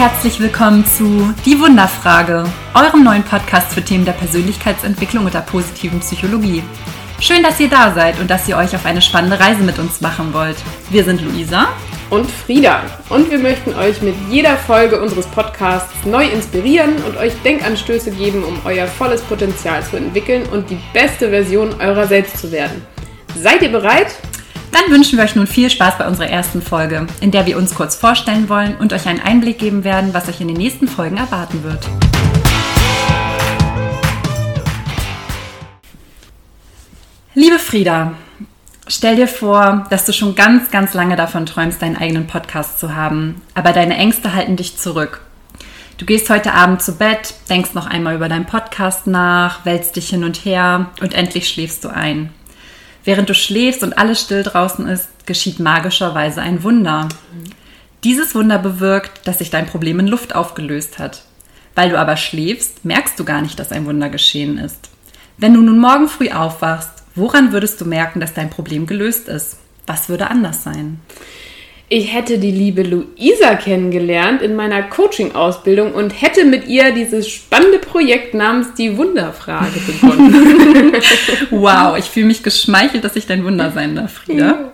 herzlich willkommen zu Die Wunderfrage, eurem neuen Podcast für Themen der Persönlichkeitsentwicklung und der positiven Psychologie. Schön, dass ihr da seid und dass ihr euch auf eine spannende Reise mit uns machen wollt. Wir sind Luisa und Frieda und wir möchten euch mit jeder Folge unseres Podcasts neu inspirieren und euch Denkanstöße geben, um euer volles Potenzial zu entwickeln und die beste Version eurer selbst zu werden. Seid ihr bereit? Dann wünschen wir euch nun viel Spaß bei unserer ersten Folge, in der wir uns kurz vorstellen wollen und euch einen Einblick geben werden, was euch in den nächsten Folgen erwarten wird. Liebe Frieda, stell dir vor, dass du schon ganz, ganz lange davon träumst, deinen eigenen Podcast zu haben, aber deine Ängste halten dich zurück. Du gehst heute Abend zu Bett, denkst noch einmal über deinen Podcast nach, wälzt dich hin und her und endlich schläfst du ein. Während du schläfst und alles still draußen ist, geschieht magischerweise ein Wunder. Dieses Wunder bewirkt, dass sich dein Problem in Luft aufgelöst hat. Weil du aber schläfst, merkst du gar nicht, dass ein Wunder geschehen ist. Wenn du nun morgen früh aufwachst, woran würdest du merken, dass dein Problem gelöst ist? Was würde anders sein? Ich hätte die liebe Luisa kennengelernt in meiner Coaching-Ausbildung und hätte mit ihr dieses spannende Projekt namens die Wunderfrage begonnen. wow, ich fühle mich geschmeichelt, dass ich dein Wunder sein darf, Frieda.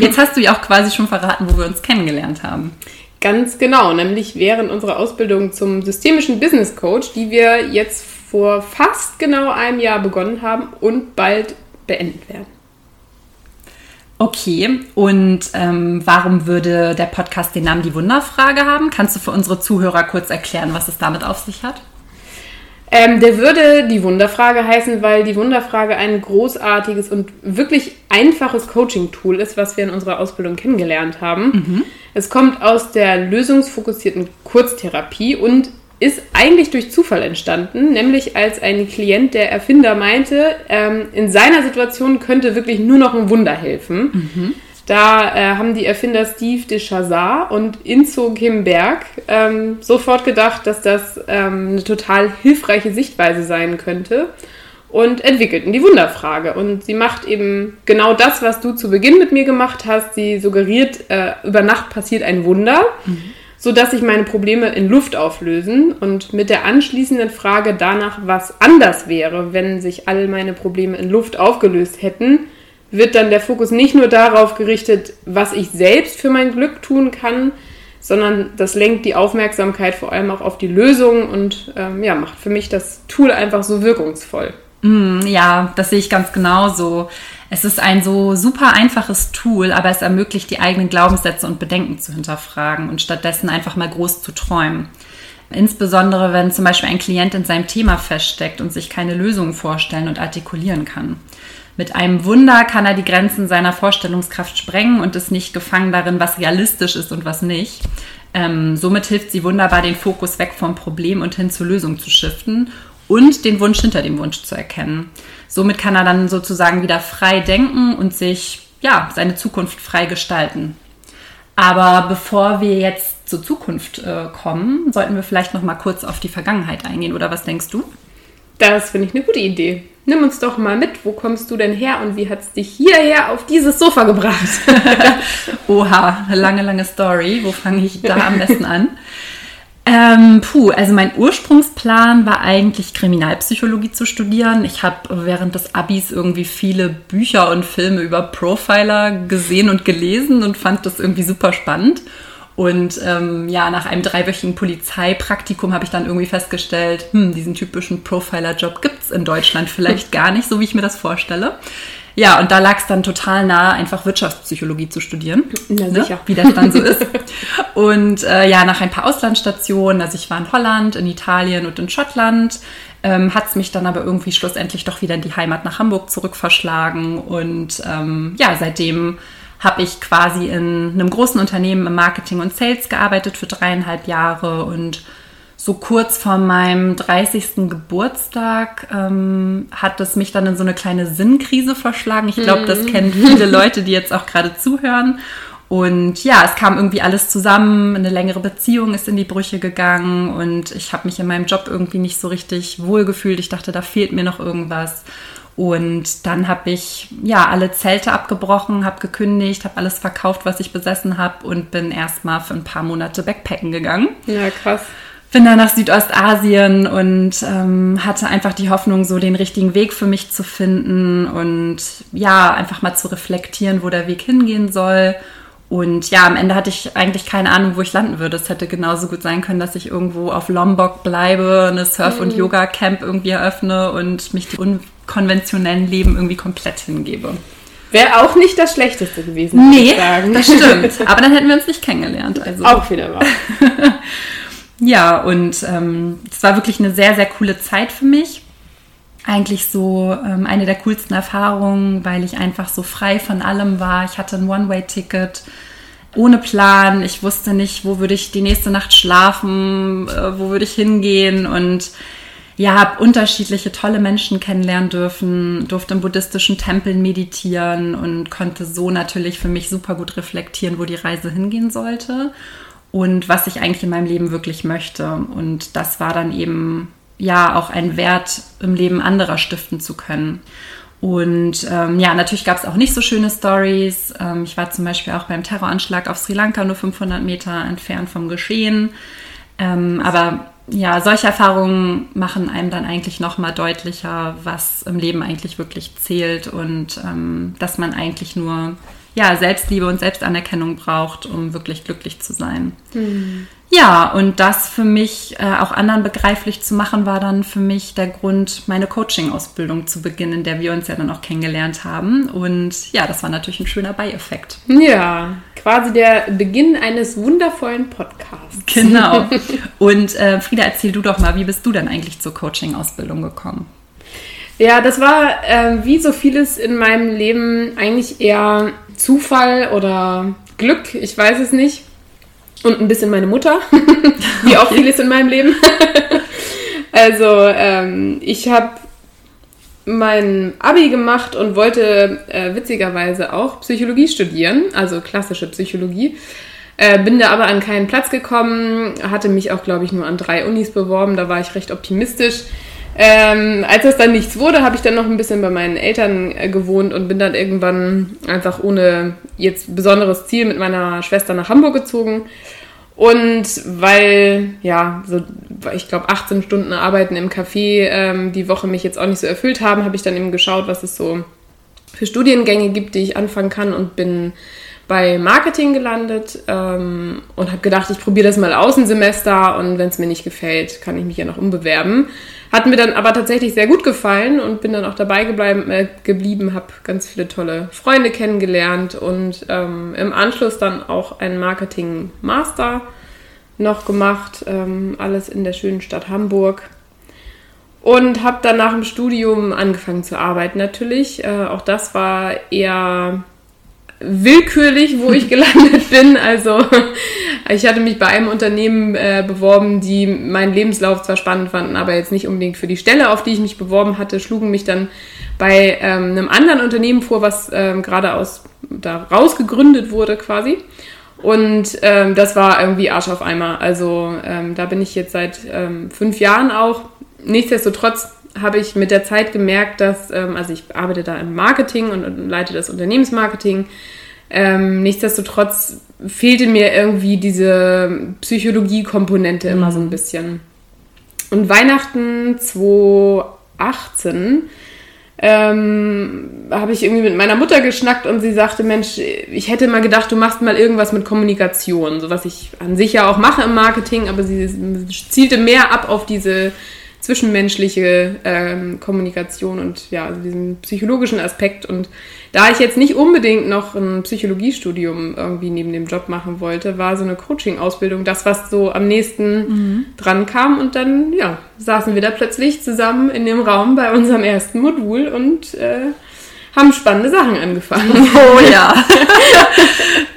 Jetzt hast du ja auch quasi schon verraten, wo wir uns kennengelernt haben. Ganz genau, nämlich während unserer Ausbildung zum systemischen Business Coach, die wir jetzt vor fast genau einem Jahr begonnen haben und bald beendet werden. Okay, und ähm, warum würde der Podcast den Namen Die Wunderfrage haben? Kannst du für unsere Zuhörer kurz erklären, was es damit auf sich hat? Ähm, der würde die Wunderfrage heißen, weil die Wunderfrage ein großartiges und wirklich einfaches Coaching-Tool ist, was wir in unserer Ausbildung kennengelernt haben. Mhm. Es kommt aus der lösungsfokussierten Kurztherapie und ist eigentlich durch Zufall entstanden, nämlich als ein Klient der Erfinder meinte, ähm, in seiner Situation könnte wirklich nur noch ein Wunder helfen. Mhm. Da äh, haben die Erfinder Steve de Chazard und Inzo Kimberg ähm, sofort gedacht, dass das ähm, eine total hilfreiche Sichtweise sein könnte und entwickelten die Wunderfrage. Und sie macht eben genau das, was du zu Beginn mit mir gemacht hast. Sie suggeriert, äh, über Nacht passiert ein Wunder. Mhm sodass sich meine Probleme in Luft auflösen und mit der anschließenden Frage danach, was anders wäre, wenn sich all meine Probleme in Luft aufgelöst hätten, wird dann der Fokus nicht nur darauf gerichtet, was ich selbst für mein Glück tun kann, sondern das lenkt die Aufmerksamkeit vor allem auch auf die Lösung und ähm, ja, macht für mich das Tool einfach so wirkungsvoll. Mm, ja, das sehe ich ganz genauso. Es ist ein so super einfaches Tool, aber es ermöglicht, die eigenen Glaubenssätze und Bedenken zu hinterfragen und stattdessen einfach mal groß zu träumen. Insbesondere, wenn zum Beispiel ein Klient in seinem Thema feststeckt und sich keine Lösungen vorstellen und artikulieren kann. Mit einem Wunder kann er die Grenzen seiner Vorstellungskraft sprengen und ist nicht gefangen darin, was realistisch ist und was nicht. Ähm, somit hilft sie wunderbar, den Fokus weg vom Problem und hin zur Lösung zu shiften und den Wunsch hinter dem Wunsch zu erkennen. Somit kann er dann sozusagen wieder frei denken und sich ja seine Zukunft frei gestalten. Aber bevor wir jetzt zur Zukunft äh, kommen, sollten wir vielleicht noch mal kurz auf die Vergangenheit eingehen, oder was denkst du? Das finde ich eine gute Idee. Nimm uns doch mal mit. Wo kommst du denn her und wie hat es dich hierher auf dieses Sofa gebracht? Oha, eine lange, lange Story. Wo fange ich da am besten an? Ähm, puh, also mein Ursprungsplan war eigentlich Kriminalpsychologie zu studieren. Ich habe während des Abis irgendwie viele Bücher und Filme über Profiler gesehen und gelesen und fand das irgendwie super spannend. Und ähm, ja, nach einem dreiwöchigen Polizeipraktikum habe ich dann irgendwie festgestellt, hm, diesen typischen Profiler-Job gibt es in Deutschland vielleicht gar nicht, so wie ich mir das vorstelle. Ja, und da lag es dann total nah, einfach Wirtschaftspsychologie zu studieren. Na ne? sicher. Wie das dann so ist. Und äh, ja, nach ein paar Auslandsstationen, also ich war in Holland, in Italien und in Schottland, ähm, hat es mich dann aber irgendwie schlussendlich doch wieder in die Heimat nach Hamburg zurückverschlagen. Und ähm, ja, seitdem habe ich quasi in einem großen Unternehmen im Marketing und Sales gearbeitet für dreieinhalb Jahre und so kurz vor meinem 30. Geburtstag ähm, hat es mich dann in so eine kleine Sinnkrise verschlagen. Ich glaube, das mhm. kennen viele Leute, die jetzt auch gerade zuhören. Und ja, es kam irgendwie alles zusammen. Eine längere Beziehung ist in die Brüche gegangen und ich habe mich in meinem Job irgendwie nicht so richtig wohlgefühlt. Ich dachte, da fehlt mir noch irgendwas. Und dann habe ich ja alle Zelte abgebrochen, habe gekündigt, habe alles verkauft, was ich besessen habe und bin erstmal für ein paar Monate Backpacken gegangen. Ja, krass. Bin dann nach Südostasien und ähm, hatte einfach die Hoffnung, so den richtigen Weg für mich zu finden und ja, einfach mal zu reflektieren, wo der Weg hingehen soll. Und ja, am Ende hatte ich eigentlich keine Ahnung, wo ich landen würde. Es hätte genauso gut sein können, dass ich irgendwo auf Lombok bleibe, eine Surf- und mhm. Yoga-Camp irgendwie eröffne und mich dem unkonventionellen Leben irgendwie komplett hingebe. Wäre auch nicht das Schlechteste gewesen, nee, ich sagen. das stimmt. Aber dann hätten wir uns nicht kennengelernt. Also. Auch wieder wahr. ja, und ähm, es war wirklich eine sehr, sehr coole Zeit für mich eigentlich so ähm, eine der coolsten Erfahrungen, weil ich einfach so frei von allem war. Ich hatte ein One-Way-Ticket ohne Plan. Ich wusste nicht, wo würde ich die nächste Nacht schlafen, äh, wo würde ich hingehen und ja, habe unterschiedliche tolle Menschen kennenlernen dürfen, durfte in buddhistischen Tempeln meditieren und konnte so natürlich für mich super gut reflektieren, wo die Reise hingehen sollte und was ich eigentlich in meinem Leben wirklich möchte. Und das war dann eben ja auch einen Wert im Leben anderer stiften zu können. Und ähm, ja, natürlich gab es auch nicht so schöne Stories. Ähm, ich war zum Beispiel auch beim Terroranschlag auf Sri Lanka nur 500 Meter entfernt vom Geschehen. Ähm, aber ja, solche Erfahrungen machen einem dann eigentlich noch mal deutlicher, was im Leben eigentlich wirklich zählt und ähm, dass man eigentlich nur ja, Selbstliebe und Selbstanerkennung braucht, um wirklich glücklich zu sein. Mhm. Ja, und das für mich äh, auch anderen begreiflich zu machen, war dann für mich der Grund, meine Coaching-Ausbildung zu beginnen, in der wir uns ja dann auch kennengelernt haben. Und ja, das war natürlich ein schöner Beieffekt. Ja, quasi der Beginn eines wundervollen Podcasts. Genau. Und äh, Frieda, erzähl du doch mal, wie bist du denn eigentlich zur Coaching-Ausbildung gekommen? Ja, das war äh, wie so vieles in meinem Leben eigentlich eher Zufall oder Glück, ich weiß es nicht. Und ein bisschen meine Mutter, wie auch vieles in meinem Leben. also ähm, ich habe mein Abi gemacht und wollte äh, witzigerweise auch Psychologie studieren, also klassische Psychologie. Äh, bin da aber an keinen Platz gekommen, hatte mich auch, glaube ich, nur an drei Unis beworben, da war ich recht optimistisch. Ähm, als das dann nichts wurde, habe ich dann noch ein bisschen bei meinen Eltern äh, gewohnt und bin dann irgendwann einfach ohne jetzt besonderes Ziel mit meiner Schwester nach Hamburg gezogen. Und weil, ja, so, ich glaube, 18 Stunden Arbeiten im Café ähm, die Woche mich jetzt auch nicht so erfüllt haben, habe ich dann eben geschaut, was es so für Studiengänge gibt, die ich anfangen kann und bin bei Marketing gelandet ähm, und habe gedacht, ich probiere das mal aus ein Semester und wenn es mir nicht gefällt, kann ich mich ja noch umbewerben. Hat mir dann aber tatsächlich sehr gut gefallen und bin dann auch dabei gebleiben, äh, geblieben, habe ganz viele tolle Freunde kennengelernt und ähm, im Anschluss dann auch einen Marketing-Master noch gemacht, ähm, alles in der schönen Stadt Hamburg. Und habe dann nach dem Studium angefangen zu arbeiten natürlich. Äh, auch das war eher willkürlich, wo ich gelandet bin. Also ich hatte mich bei einem Unternehmen äh, beworben, die meinen Lebenslauf zwar spannend fanden, aber jetzt nicht unbedingt für die Stelle, auf die ich mich beworben hatte, schlugen mich dann bei ähm, einem anderen Unternehmen vor, was ähm, gerade aus da rausgegründet wurde quasi. Und ähm, das war irgendwie Arsch auf Eimer. Also ähm, da bin ich jetzt seit ähm, fünf Jahren auch. Nichtsdestotrotz habe ich mit der Zeit gemerkt, dass, ähm, also ich arbeite da im Marketing und, und leite das Unternehmensmarketing. Ähm, nichtsdestotrotz fehlte mir irgendwie diese Psychologie-Komponente mhm. immer so ein mhm. bisschen. Und Weihnachten 2018 ähm, habe ich irgendwie mit meiner Mutter geschnackt und sie sagte, Mensch, ich hätte mal gedacht, du machst mal irgendwas mit Kommunikation, so was ich an sich ja auch mache im Marketing, aber sie zielte mehr ab auf diese zwischenmenschliche ähm, Kommunikation und ja, also diesen psychologischen Aspekt. Und da ich jetzt nicht unbedingt noch ein Psychologiestudium irgendwie neben dem Job machen wollte, war so eine Coaching-Ausbildung das, was so am nächsten mhm. dran kam. Und dann, ja, saßen wir da plötzlich zusammen in dem Raum bei unserem ersten Modul und äh, haben spannende Sachen angefangen. Oh ja.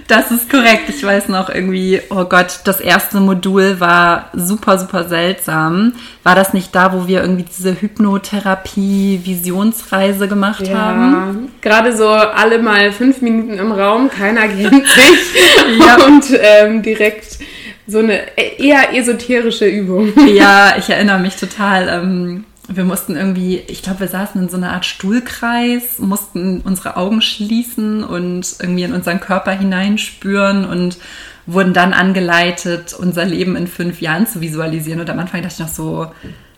Das ist korrekt. Ich weiß noch irgendwie, oh Gott, das erste Modul war super, super seltsam. War das nicht da, wo wir irgendwie diese Hypnotherapie-Visionsreise gemacht ja, haben? Gerade so alle mal fünf Minuten im Raum, keiner kennt sich. ja. Und ähm, direkt so eine eher esoterische Übung. Ja, ich erinnere mich total. Ähm, wir mussten irgendwie, ich glaube, wir saßen in so einer Art Stuhlkreis, mussten unsere Augen schließen und irgendwie in unseren Körper hineinspüren und wurden dann angeleitet, unser Leben in fünf Jahren zu visualisieren. Und am Anfang dachte ich noch so,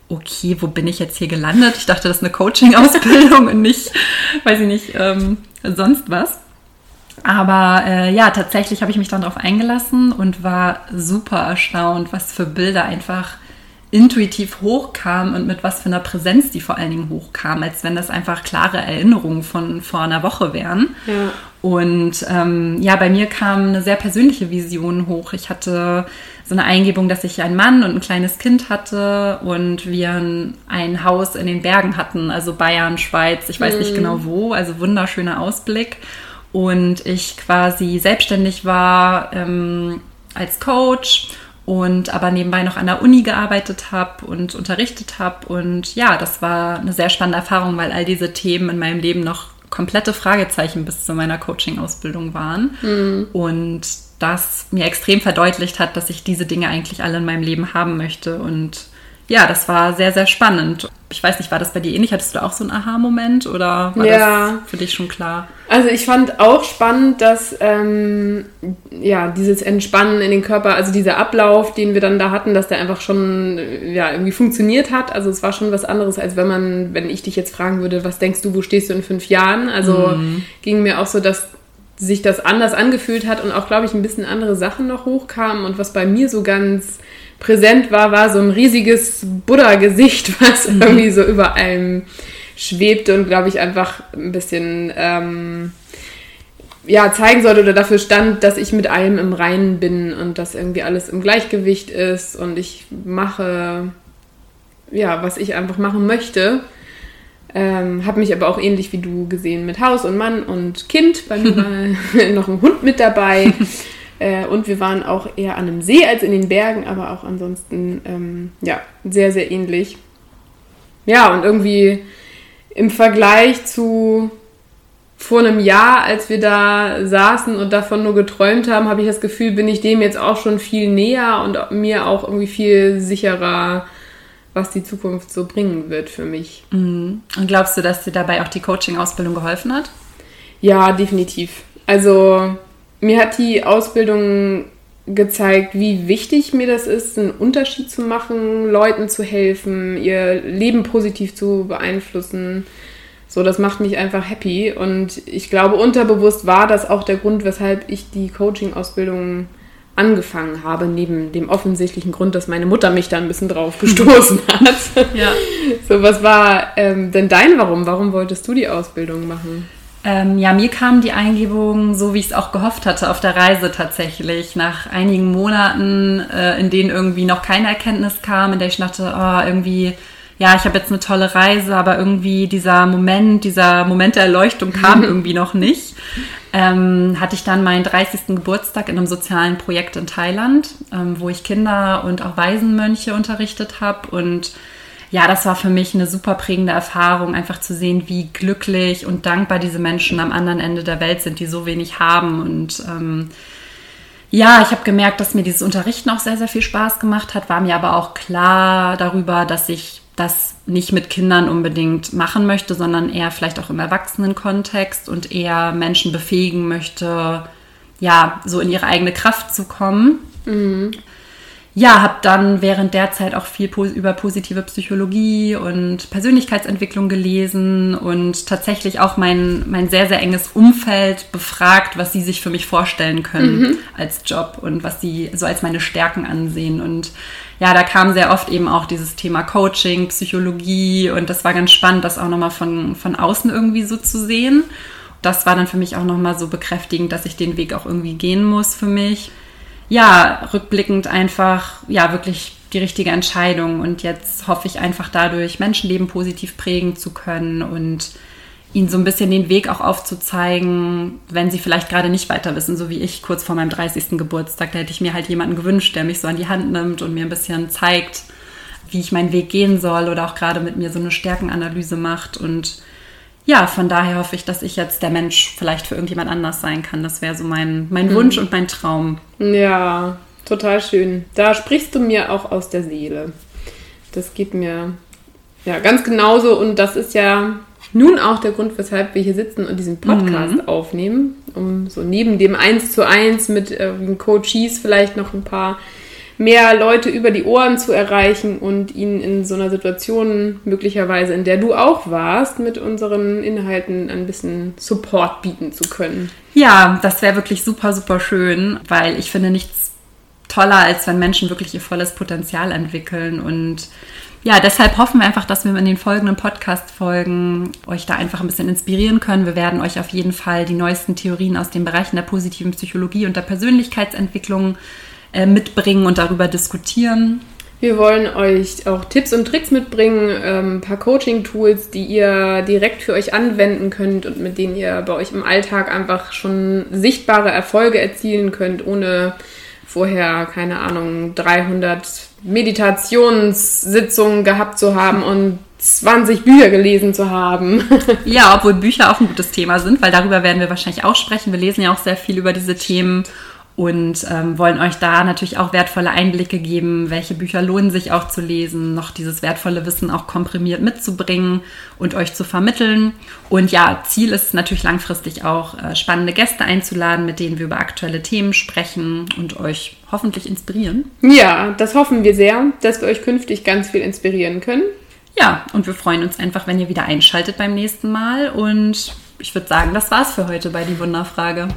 okay, wo bin ich jetzt hier gelandet? Ich dachte, das ist eine Coaching-Ausbildung und nicht, weiß ich nicht, ähm, sonst was. Aber äh, ja, tatsächlich habe ich mich dann darauf eingelassen und war super erstaunt, was für Bilder einfach intuitiv hochkam und mit was für einer Präsenz die vor allen Dingen hochkam, als wenn das einfach klare Erinnerungen von vor einer Woche wären. Ja. Und ähm, ja, bei mir kam eine sehr persönliche Vision hoch. Ich hatte so eine Eingebung, dass ich einen Mann und ein kleines Kind hatte und wir ein Haus in den Bergen hatten, also Bayern, Schweiz, ich weiß mhm. nicht genau wo, also wunderschöner Ausblick. Und ich quasi selbstständig war ähm, als Coach und aber nebenbei noch an der Uni gearbeitet habe und unterrichtet habe. Und ja, das war eine sehr spannende Erfahrung, weil all diese Themen in meinem Leben noch komplette Fragezeichen bis zu meiner Coaching-Ausbildung waren. Mhm. Und das mir extrem verdeutlicht hat, dass ich diese Dinge eigentlich alle in meinem Leben haben möchte. Und ja, das war sehr, sehr spannend. Ich weiß nicht, war das bei dir ähnlich? Hattest du auch so einen Aha-Moment oder war ja. das für dich schon klar? Also ich fand auch spannend, dass ähm, ja dieses Entspannen in den Körper, also dieser Ablauf, den wir dann da hatten, dass der einfach schon ja irgendwie funktioniert hat. Also es war schon was anderes, als wenn man, wenn ich dich jetzt fragen würde, was denkst du, wo stehst du in fünf Jahren? Also mhm. ging mir auch so, dass sich das anders angefühlt hat und auch, glaube ich, ein bisschen andere Sachen noch hochkamen und was bei mir so ganz präsent war, war so ein riesiges Buddha-Gesicht, was mhm. irgendwie so über allem schwebte und glaube ich einfach ein bisschen ähm, ja, zeigen sollte oder dafür stand, dass ich mit allem im Reinen bin und dass irgendwie alles im Gleichgewicht ist und ich mache ja, was ich einfach machen möchte. Ähm, habe mich aber auch ähnlich wie du gesehen mit Haus und Mann und Kind. Bei mir war noch ein Hund mit dabei. Äh, und wir waren auch eher an einem See als in den Bergen, aber auch ansonsten ähm, ja, sehr, sehr ähnlich. Ja, und irgendwie im Vergleich zu vor einem Jahr, als wir da saßen und davon nur geträumt haben, habe ich das Gefühl, bin ich dem jetzt auch schon viel näher und mir auch irgendwie viel sicherer, was die Zukunft so bringen wird für mich. Mhm. Und glaubst du, dass dir dabei auch die Coaching-Ausbildung geholfen hat? Ja, definitiv. Also mir hat die Ausbildung gezeigt, wie wichtig mir das ist, einen Unterschied zu machen, Leuten zu helfen, ihr Leben positiv zu beeinflussen. So, das macht mich einfach happy. Und ich glaube, unterbewusst war das auch der Grund, weshalb ich die Coaching-Ausbildung angefangen habe, neben dem offensichtlichen Grund, dass meine Mutter mich da ein bisschen drauf gestoßen hat. ja. So, was war ähm, denn dein Warum? Warum wolltest du die Ausbildung machen? Ähm, ja, mir kam die Eingebung so, wie ich es auch gehofft hatte, auf der Reise tatsächlich. Nach einigen Monaten, äh, in denen irgendwie noch keine Erkenntnis kam, in der ich dachte, oh, irgendwie, ja, ich habe jetzt eine tolle Reise, aber irgendwie dieser Moment, dieser Moment der Erleuchtung kam irgendwie noch nicht. Ähm, hatte ich dann meinen 30. Geburtstag in einem sozialen Projekt in Thailand, ähm, wo ich Kinder und auch Waisenmönche unterrichtet habe und ja, das war für mich eine super prägende Erfahrung, einfach zu sehen, wie glücklich und dankbar diese Menschen am anderen Ende der Welt sind, die so wenig haben. Und ähm, ja, ich habe gemerkt, dass mir dieses Unterrichten auch sehr, sehr viel Spaß gemacht hat, war mir aber auch klar darüber, dass ich das nicht mit Kindern unbedingt machen möchte, sondern eher vielleicht auch im Erwachsenenkontext und eher Menschen befähigen möchte, ja, so in ihre eigene Kraft zu kommen. Mhm ja, habe dann während der Zeit auch viel über positive Psychologie und Persönlichkeitsentwicklung gelesen und tatsächlich auch mein, mein sehr, sehr enges Umfeld befragt, was sie sich für mich vorstellen können mhm. als Job und was sie so als meine Stärken ansehen. Und ja, da kam sehr oft eben auch dieses Thema Coaching, Psychologie und das war ganz spannend, das auch nochmal von, von außen irgendwie so zu sehen. Das war dann für mich auch nochmal so bekräftigend, dass ich den Weg auch irgendwie gehen muss für mich ja, rückblickend einfach, ja, wirklich die richtige Entscheidung. Und jetzt hoffe ich einfach dadurch, Menschenleben positiv prägen zu können und ihnen so ein bisschen den Weg auch aufzuzeigen, wenn sie vielleicht gerade nicht weiter wissen, so wie ich kurz vor meinem 30. Geburtstag. Da hätte ich mir halt jemanden gewünscht, der mich so an die Hand nimmt und mir ein bisschen zeigt, wie ich meinen Weg gehen soll oder auch gerade mit mir so eine Stärkenanalyse macht und ja, von daher hoffe ich, dass ich jetzt der Mensch vielleicht für irgendjemand anders sein kann. Das wäre so mein, mein mhm. Wunsch und mein Traum. Ja, total schön. Da sprichst du mir auch aus der Seele. Das geht mir Ja, ganz genauso. Und das ist ja nun auch der Grund, weshalb wir hier sitzen und diesen Podcast mhm. aufnehmen, um so neben dem Eins zu eins mit äh, Coaches vielleicht noch ein paar mehr Leute über die Ohren zu erreichen und ihnen in so einer Situation möglicherweise, in der du auch warst, mit unseren Inhalten ein bisschen Support bieten zu können. Ja, das wäre wirklich super, super schön, weil ich finde nichts toller, als wenn Menschen wirklich ihr volles Potenzial entwickeln und ja, deshalb hoffen wir einfach, dass wir in den folgenden Podcast-Folgen euch da einfach ein bisschen inspirieren können. Wir werden euch auf jeden Fall die neuesten Theorien aus den Bereichen der positiven Psychologie und der Persönlichkeitsentwicklung äh, mitbringen und darüber diskutieren. Wir wollen euch auch Tipps und Tricks mitbringen, ähm, ein paar Coaching-Tools, die ihr direkt für euch anwenden könnt und mit denen ihr bei euch im Alltag einfach schon sichtbare Erfolge erzielen könnt, ohne vorher, keine Ahnung, 300 Meditationssitzungen gehabt zu haben und 20 Bücher gelesen zu haben. ja, obwohl Bücher auch ein gutes Thema sind, weil darüber werden wir wahrscheinlich auch sprechen. Wir lesen ja auch sehr viel über diese Themen und ähm, wollen euch da natürlich auch wertvolle Einblicke geben, welche Bücher lohnen sich auch zu lesen, noch dieses wertvolle Wissen auch komprimiert mitzubringen und euch zu vermitteln. Und ja, Ziel ist natürlich langfristig auch äh, spannende Gäste einzuladen, mit denen wir über aktuelle Themen sprechen und euch hoffentlich inspirieren. Ja, das hoffen wir sehr, dass wir euch künftig ganz viel inspirieren können. Ja, und wir freuen uns einfach, wenn ihr wieder einschaltet beim nächsten Mal. Und ich würde sagen, das war's für heute bei die Wunderfrage.